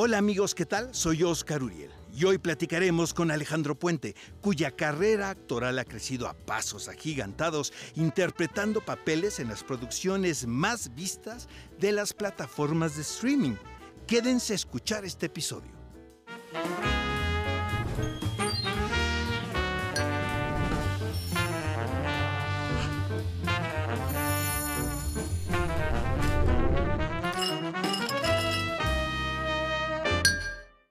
Hola amigos, ¿qué tal? Soy Oscar Uriel y hoy platicaremos con Alejandro Puente, cuya carrera actoral ha crecido a pasos agigantados, interpretando papeles en las producciones más vistas de las plataformas de streaming. Quédense a escuchar este episodio.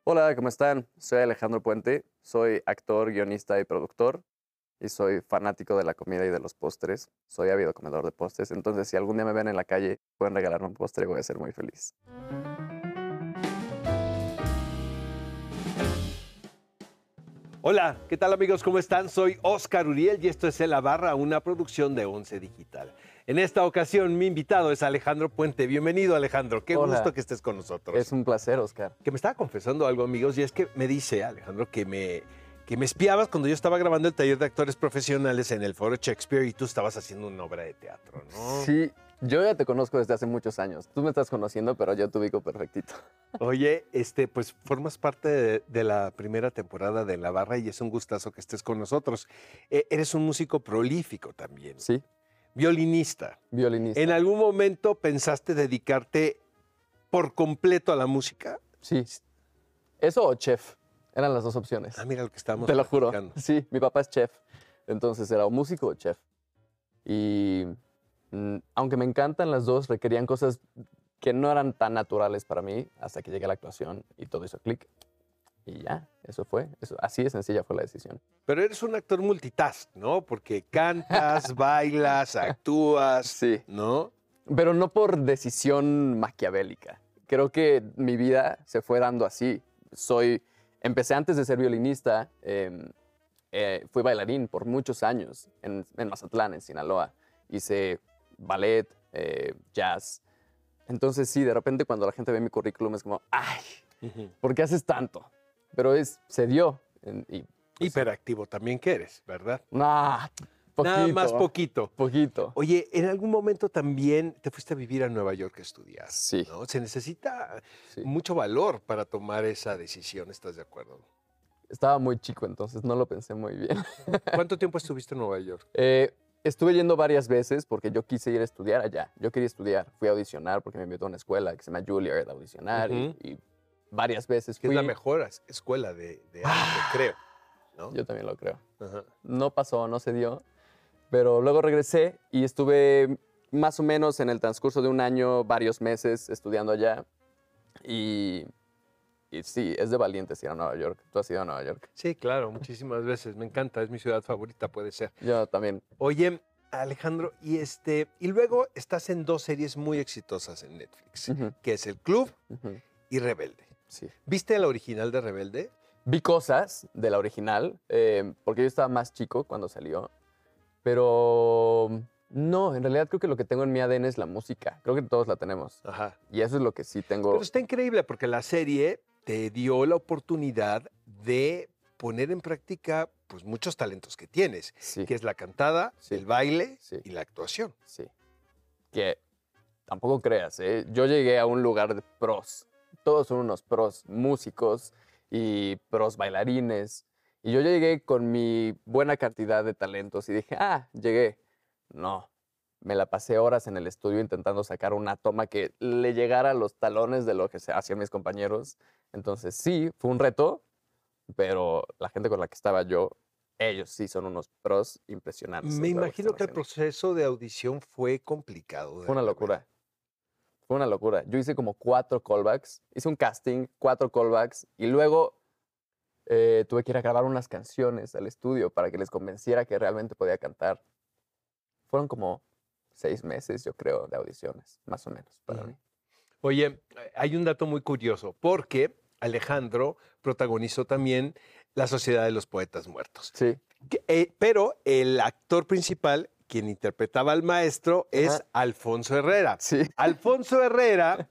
Hola, ¿cómo están? Soy Alejandro Puente, soy actor, guionista y productor y soy fanático de la comida y de los postres. Soy ávido comedor de postres, entonces si algún día me ven en la calle, pueden regalarme un postre y voy a ser muy feliz. Hola, ¿qué tal amigos? ¿Cómo están? Soy Oscar Uriel y esto es En la Barra, una producción de Once Digital. En esta ocasión mi invitado es Alejandro Puente. Bienvenido Alejandro, qué Hola. gusto que estés con nosotros. Es un placer, Oscar. Que me estaba confesando algo amigos y es que me dice Alejandro que me, que me espiabas cuando yo estaba grabando el taller de actores profesionales en el Foro Shakespeare y tú estabas haciendo una obra de teatro, ¿no? Sí, yo ya te conozco desde hace muchos años. Tú me estás conociendo, pero yo te ubico perfectito. Oye, este, pues formas parte de, de la primera temporada de La Barra y es un gustazo que estés con nosotros. Eh, eres un músico prolífico también, Sí, violinista. violinista. ¿En algún momento pensaste dedicarte por completo a la música? Sí. Eso o chef. Eran las dos opciones. Ah, mira lo que estábamos Te lo juro. Sí, mi papá es chef. Entonces era o músico o chef. Y mm, aunque me encantan las dos, requerían cosas que no eran tan naturales para mí hasta que llegué a la actuación y todo hizo clic. Y ya, eso fue. Eso, así de sencilla fue la decisión. Pero eres un actor multitask, ¿no? Porque cantas, bailas, actúas, Sí. ¿no? Pero no por decisión maquiavélica. Creo que mi vida se fue dando así. Soy, empecé antes de ser violinista, em, eh, fui bailarín por muchos años en, en Mazatlán, en Sinaloa. Hice ballet, eh, jazz. Entonces sí, de repente cuando la gente ve mi currículum es como, ay, ¿por qué haces tanto? Pero es, se dio. y, pues, Hiperactivo también que eres, ¿verdad? nah, poquito, Nada más poquito. Poquito. Oye, en algún momento también te fuiste a vivir a Nueva York a estudiar. Sí. ¿no? Se necesita Sí. mucho valor para tomar esa decisión, ¿estás de acuerdo? Estaba muy chico, entonces no lo pensé muy bien. ¿Cuánto tiempo estuviste en Nueva York? Eh, estuve yendo varias veces porque yo quise ir a estudiar allá. Yo quería estudiar. Fui a audicionar porque me invitó a una escuela que se llama Juilliard a audicionar y- Ujú. y, varias veces Que es la mejor escuela de, de arte, creo. ¿no? Yo también lo creo. Ajá. No pasó, no se dio. Pero luego regresé y estuve más o menos en el transcurso de un año, varios meses estudiando allá. Y, y sí, es de valientes ir a Nueva York. Tú has ido a Nueva York. Sí, claro, muchísimas veces. Me encanta, es mi ciudad favorita, puede ser. Yo también. Oye, Alejandro, y este, y luego estás en dos series muy exitosas en Netflix, que es El Club y Rebelde. Sí. ¿Viste la original de Rebelde? Vi cosas de la original, eh, porque yo estaba más chico cuando salió, pero no, en realidad creo que lo que tengo en mi ADN es la música. Creo que todos la tenemos. Ajá. Y eso es lo que sí tengo. Pero está increíble porque la serie te dio la oportunidad de poner en práctica pues muchos talentos que tienes, Sí, que es la cantada, Sí. el baile Sí. y la actuación. sí. Que tampoco creas, ¿eh? Yo llegué a un lugar de pros. Todos son unos pros músicos y pros bailarines. Y yo llegué con mi buena cantidad de talentos y dije, ah, llegué. No, me la pasé horas en el estudio intentando sacar una toma que le llegara a los talones de lo que se hacían mis compañeros. Entonces sí, fue un reto, pero la gente con la que estaba yo, ellos sí son unos pros impresionantes. Me imagino que el proceso de audición fue complicado. Fue una locura. Fue una locura. Yo hice como cuatro callbacks, hice un casting, cuatro callbacks, y luego eh, tuve que ir a grabar unas canciones al estudio para que les convenciera que realmente podía cantar. Fueron como seis meses, yo creo, de audiciones, más o menos, para mí. Oye, hay un dato muy curioso, porque Alejandro protagonizó también La Sociedad de los Poetas Muertos. Sí, Que, eh, pero el actor principal, quien interpretaba al maestro, es Ajá. Alfonso Herrera. sí. Alfonso Herrera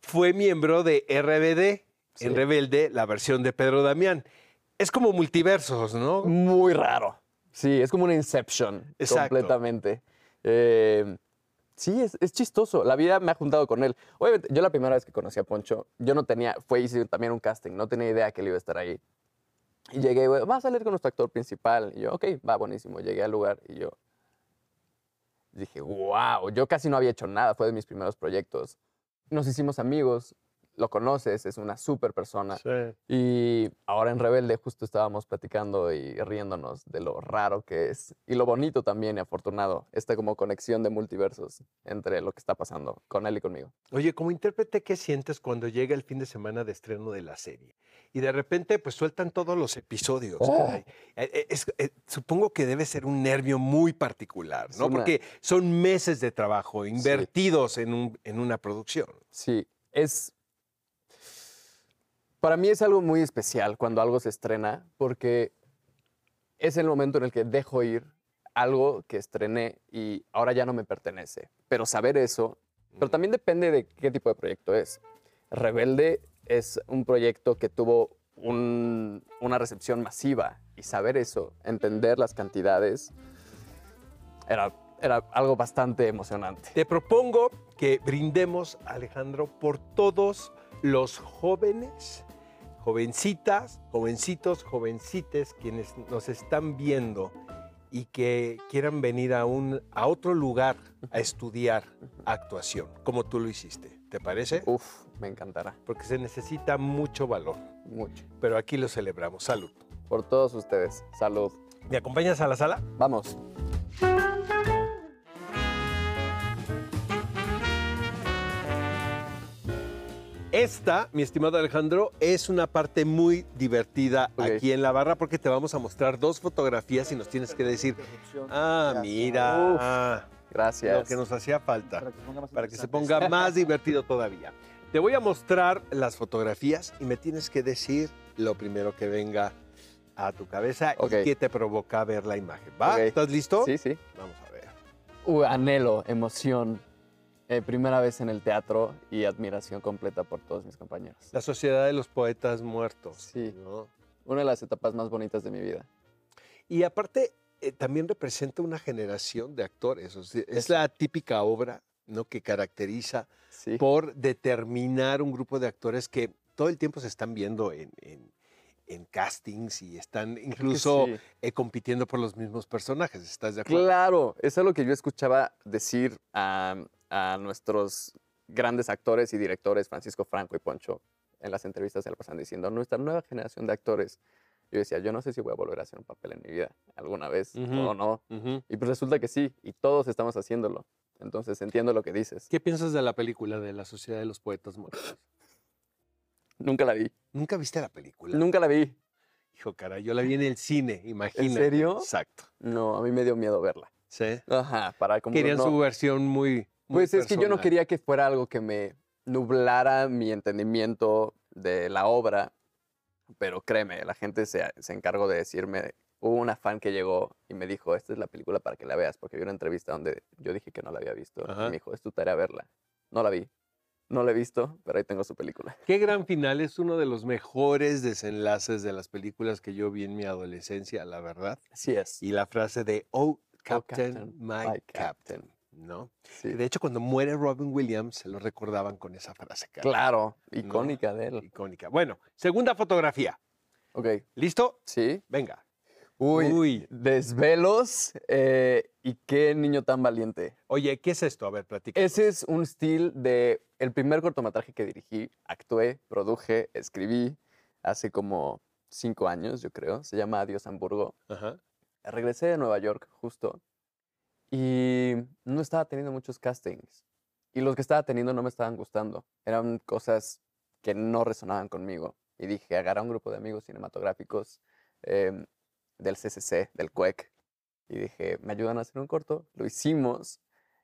fue miembro de RBD, Sí. en Rebelde, la versión de Pedro Damián. Es como multiversos, ¿no? Muy raro. Sí, es como una Inception, Exacto. completamente. Eh, Sí, es, es chistoso. La vida me ha juntado con él. Obviamente, yo la primera vez que conocí a Poncho, yo no tenía, fue hice también un casting, no tenía idea que él iba a estar ahí. Y llegué, güey, va a salir con nuestro actor principal. Y yo, ok, va, buenísimo. Llegué al lugar y yo dije, wow, yo casi no había hecho nada, fue de mis primeros proyectos. Nos hicimos amigos, lo conoces, es una súper persona. Y ahora en Rebelde justo estábamos platicando y riéndonos de lo raro que es y lo bonito también y afortunado, esta como conexión de multiversos entre lo que está pasando con él y conmigo. Oye, como intérprete, ¿qué sientes cuando llega el fin de semana de estreno de la serie? Y de repente, pues sueltan todos los episodios. Oh. Eh, eh, es- eh, supongo que debe ser un nervio muy particular, Es ¿no? una- Porque son meses de trabajo invertidos en, un- en una producción. Sí, es... Para mí es algo muy especial cuando algo se estrena porque es el momento en el que dejo ir algo que estrené y ahora ya no me pertenece. Pero saber eso, pero también depende de qué tipo de proyecto es. Rebelde es un proyecto que tuvo un- una recepción masiva y saber eso, entender las cantidades, era, era algo bastante emocionante. Te propongo que brindemos, Alejandro, por todos los jóvenes, jovencitas, jovencitos, jovencites, quienes nos están viendo y que quieran venir a, un, a otro lugar a estudiar actuación, como tú lo hiciste. ¿Te parece? Uf, me encantará. Porque se necesita mucho valor, Mucho. pero aquí lo celebramos. Salud. Por todos ustedes. Salud. ¿Me acompañas a la sala? Vamos. Esta, mi estimado Alejandro, es una parte muy divertida aquí en la barra porque te vamos a mostrar dos fotografías y nos tienes que decir, ah, mira, Gracias. lo que nos hacía falta, Para que se ponga más para que se interesante. ponga más divertido todavía. Te voy a mostrar las fotografías y me tienes que decir lo primero que venga a tu cabeza y qué te provoca ver la imagen. ¿Va? ¿Estás listo? Sí, sí. Vamos a ver. Uh, anhelo, emoción. Eh, primera vez en el teatro y admiración completa por todos mis compañeros. La Sociedad de los Poetas Muertos. Sí. ¿no? Una de las etapas más bonitas de mi vida. Y aparte, eh, también representa una generación de actores. o sea, es la típica obra ¿no? que caracteriza Sí. por determinar un grupo de actores que todo el tiempo se están viendo en, en- en castings y están incluso sí. eh, compitiendo por los mismos personajes. ¿Estás de acuerdo? Claro, eso es lo que yo escuchaba decir a, a nuestros grandes actores y directores, Francisco Franco y Poncho, en las entrevistas del pasado, diciendo, nuestra nueva generación de actores. Yo decía, yo no sé si voy a volver a hacer un papel en mi vida alguna vez o no. Y pues resulta que sí, y todos estamos haciéndolo. Entonces entiendo lo que dices. ¿Qué piensas de la película de la Sociedad de los Poetas Muertos? Nunca la vi. ¿Nunca viste la película? Nunca la vi. Hijo, cara, yo la vi en el cine, imagínate. serio? Exacto. No, a mí me dio miedo verla. Sí. Ajá, para como Querían no- su versión muy, muy Pues es que yo no quería que fuera algo que me nublara mi entendimiento de la obra, pero créeme, la gente se, se encargó de decirme, hubo una fan que llegó y me dijo, esta es la película para que la veas, porque vi una entrevista donde yo dije que no la había visto, Ajá. y me dijo, es tu tarea verla. No la vi, no la he visto, pero ahí tengo su película. Qué gran final, es uno de los mejores desenlaces de las películas que yo vi en mi adolescencia, la verdad. Así es. Y la frase de, oh, Captain, Captain, my, my Captain, Captain. ¿no? Sí. De hecho, cuando muere Robin Williams, se lo recordaban con esa frase. cara. Claro, icónica de él. Icónica. Bueno, segunda fotografía. Ok, ¿Listo? sí. Venga. Uy, Uy. desvelos eh, y qué niño tan valiente. Oye, ¿qué es esto? A ver, platica. Ese es un estilo de el primer cortometraje que dirigí, actué, produje, escribí hace como cinco años, yo creo. Se llama Adiós Hamburgo. Ajá. Regresé de Nueva York justo y no estaba teniendo muchos castings. Y los que estaba teniendo no me estaban gustando. Eran cosas que no resonaban conmigo. Y dije, agarra un grupo de amigos cinematográficos em, del CCC, del CUEC. Y dije, ¿me ayudan a hacer un corto? Lo hicimos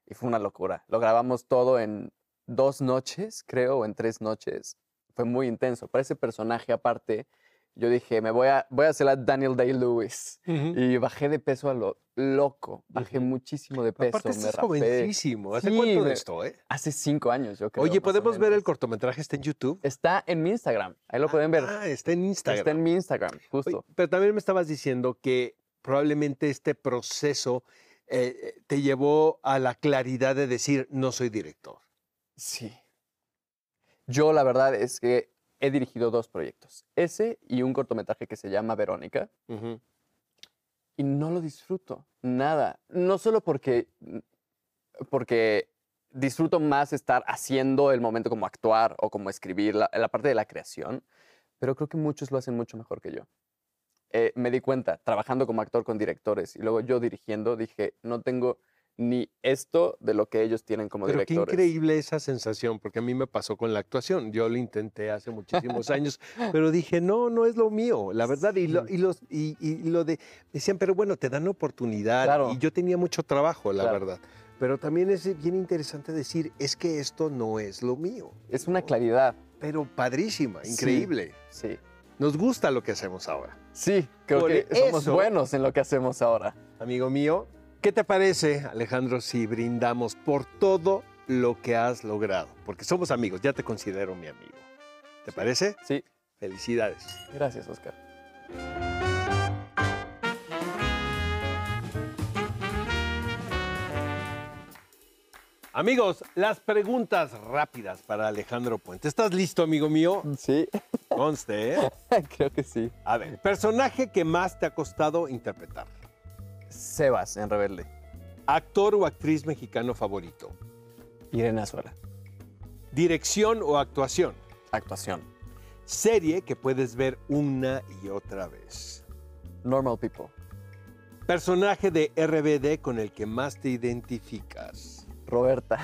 y fue una locura. Lo grabamos todo en dos noches, creo, o en tres noches. Fue muy intenso. Para ese personaje aparte, yo dije, me voy a, voy a hacer la Daniel Day-Lewis. Y bajé de peso a lo loco. Bajé muchísimo de peso. Aparte, me estás jovencísimo. ¿Hace Sí, cuánto de esto, eh? Hace cinco años, yo creo. Oye, ¿podemos ver el cortometraje? ¿Está en YouTube? Está en mi Instagram. Ahí lo pueden ver. Ah, está en Instagram. Está en mi Instagram, Oye, justo. pero también me estabas diciendo que probablemente este proceso eh, te llevó a la claridad de decir, no soy director? Sí. Yo la verdad es que he dirigido dos proyectos. Ese y un cortometraje que se llama Verónica. Y no lo disfruto, nada. No solo porque, porque disfruto más estar haciendo el momento como actuar o como escribir, la, la parte de la creación, pero creo que muchos lo hacen mucho mejor que yo. Eh, me di cuenta, trabajando como actor con directores y luego yo dirigiendo, dije, no tengo ni esto de lo que ellos tienen como Pero directores. qué increíble esa sensación, porque a mí me pasó con la actuación. Yo lo intenté hace muchísimos años, pero dije, no, no es lo mío, la verdad. Y, lo, y los, y, y lo de, decían, pero bueno, te dan oportunidad. Claro. Y yo tenía mucho trabajo, la Claro. verdad. Pero también es bien interesante decir, es que esto no es lo mío. Es una claridad. Pero padrísima, Sí. increíble. Sí. Nos gusta lo que hacemos ahora. Sí, creo Por que somos eso- buenos en lo que hacemos ahora. Amigo mío, ¿qué te parece, Alejandro, si brindamos por todo lo que has logrado? Porque somos amigos, ya te considero mi amigo. ¿Te parece? Sí, Felicidades. gracias, Oscar. Amigos, las preguntas rápidas para Alejandro Puente. ¿Estás listo, amigo mío? Sí, Conste, ¿eh? creo que sí. A ver, personaje que más te ha costado interpretar. Sebas en Rebelde. Actor o actriz mexicano favorito. Irene Azuela. Dirección o actuación. Actuación. Serie que puedes ver una y otra vez. Normal People. Personaje de RBD con el que más te identificas. Roberta.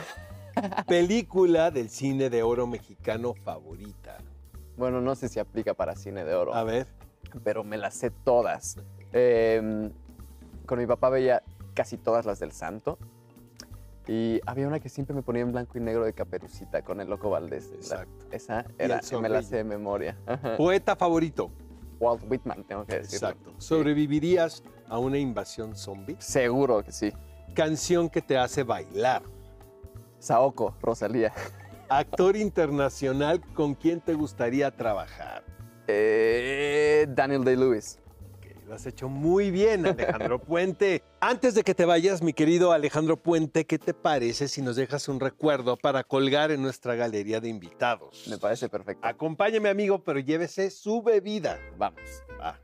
Película del cine de oro mexicano favorita. Bueno, no sé si aplica para cine de oro, A ver. pero me las sé todas. Em, con mi papá veía casi todas las del Santo. Y había una que siempre me ponía en blanco y negro de caperucita con el loco Valdés. La- Exacto. esa era, me la sé de memoria. Poeta favorito. Walt Whitman, tengo que decirlo. Exacto. ¿Sobrevivirías a una invasión zombie? Seguro que sí. Canción que te hace bailar. Saoko, Rosalía. Actor internacional con quien te gustaría trabajar. Eh, Daniel Day-Lewis. Lo has hecho muy bien, Alejandro Puente. Antes de que te vayas, mi querido Alejandro Puente, ¿qué te parece si nos dejas un recuerdo para colgar en nuestra galería de invitados? Me parece perfecto. Acompáñeme, amigo, pero llévese su bebida. Vamos. Va.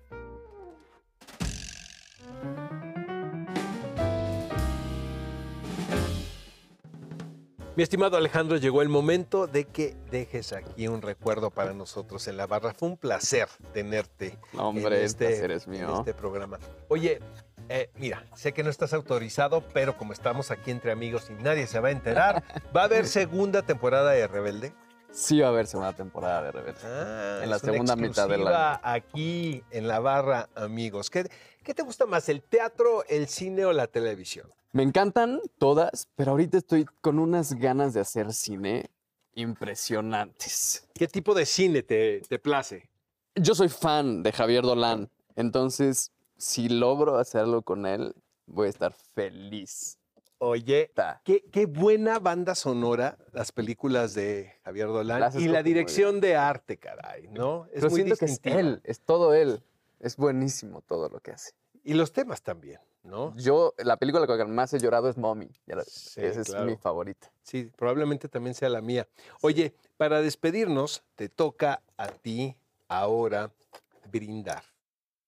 Mi estimado Alejandro, llegó el momento de que dejes aquí un recuerdo para nosotros en la barra. Fue un placer tenerte hombre, en este, placer es en mío. este programa. Oye, eh, mira, sé que no estás autorizado, pero como estamos aquí entre amigos y nadie se va a enterar, ¿va a haber segunda temporada de Rebelde? Sí va a haber segunda temporada de Rebelde. Ah, En la es una segunda mitad del exclusiva aquí en la barra, amigos. ¿Qué, ¿Qué te gusta más, el teatro, el cine o la televisión? Me encantan todas, pero ahorita estoy con unas ganas de hacer cine impresionantes. ¿Qué tipo de cine te, te place? Yo soy fan de Javier Dolan, entonces si logro hacerlo con él, voy a estar feliz. Oye, qué, qué buena banda sonora las películas de Javier Dolan Las y la dirección de arte, caray, ¿no? Es Pero muy siento que es él, es todo él. Es buenísimo todo lo que hace. Y los temas también, ¿no? Yo, la película con la que más he llorado es Mommy. Sí, Esa claro. es mi favorita. Sí, probablemente también sea la mía. Oye, para despedirnos, te toca a ti ahora brindar.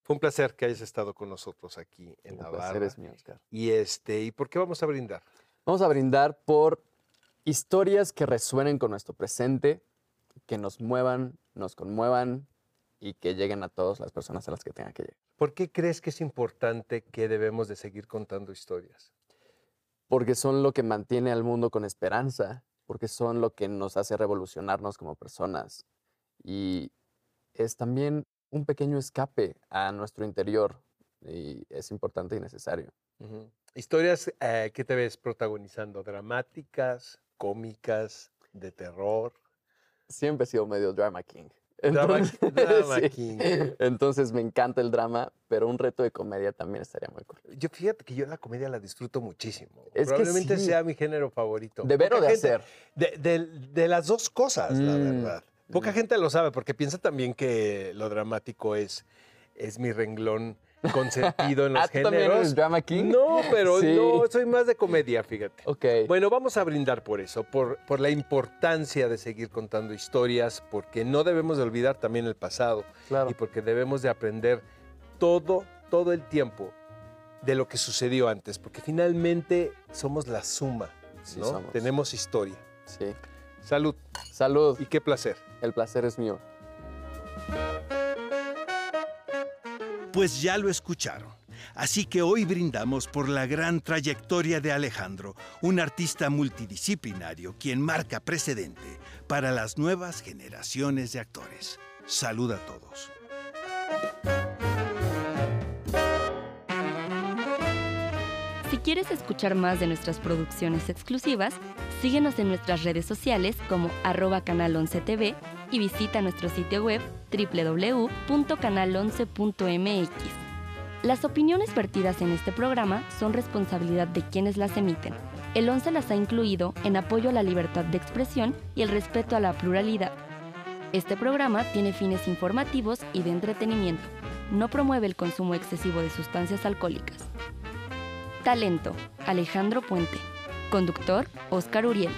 Fue un placer que hayas estado con nosotros aquí en El la placer es mío, Oscar. Y este, ¿y por qué vamos a brindar? Vamos a brindar por historias que resuenen con nuestro presente, que nos muevan, nos conmuevan y que lleguen a todas las personas a las que tengan que llegar. ¿Por qué crees que es importante que debemos de seguir contando historias? Porque son lo que mantiene al mundo con esperanza, porque son lo que nos hace revolucionarnos como personas. Y es también un pequeño escape a nuestro interior y es importante y necesario. Historias eh, que te ves protagonizando, dramáticas, cómicas, de terror. Siempre he sido medio drama king. Drama- Entonces, drama sí. king. Entonces me encanta el drama, pero un reto de comedia también estaría muy cool. Yo fíjate que yo la comedia la disfruto muchísimo. Es que Probablemente sí. sea mi género favorito. De ver o de gente- hacer. De, de- de las dos cosas, la Mm, verdad. Poca gente lo sabe porque piensa también que lo dramático es, es mi renglón consentido en los Ah, ¿tú también géneros. eres drama king? No, pero Sí. no, soy más de comedia, fíjate. Ok. Bueno, vamos a brindar por eso, por, por la importancia de seguir contando historias, porque no debemos de olvidar también el pasado claro. y porque debemos de aprender todo, todo el tiempo de lo que sucedió antes, porque finalmente somos la suma, Sí, ¿no? somos. Tenemos historia. Sí. Salud Salud. y qué placer. El placer es mío. Pues ya lo escucharon. Así que hoy brindamos por la gran trayectoria de Alejandro, un artista multidisciplinario quien marca precedente para las nuevas generaciones de actores. Salud a todos. Si quieres escuchar más de nuestras producciones exclusivas, síguenos en nuestras redes sociales como arroba canal 11 TV y visita nuestro sitio web www.canal11.mx. Las opiniones vertidas en este programa son responsabilidad de quienes las emiten. El 11 las ha incluido en apoyo a la libertad de expresión y el respeto a la pluralidad. Este programa tiene fines informativos y de entretenimiento. No promueve el consumo excesivo de sustancias alcohólicas. Talento, Alejandro Puente. Conductor, Óscar Uriel.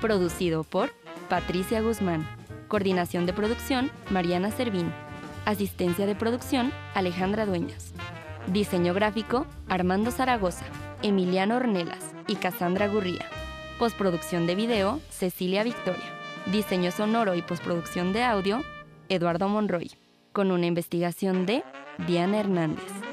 Producido por Patricia Guzmán. Coordinación de producción, Mariana Servín. Asistencia de producción, Alejandra Dueñas. Diseño gráfico, Armando Zaragoza, Emiliano Ornelas y Cassandra Gurría. Postproducción de video, Cecilia Victoria. Diseño sonoro y postproducción de audio, Eduardo Monroy. Con una investigación de Diana Hernández.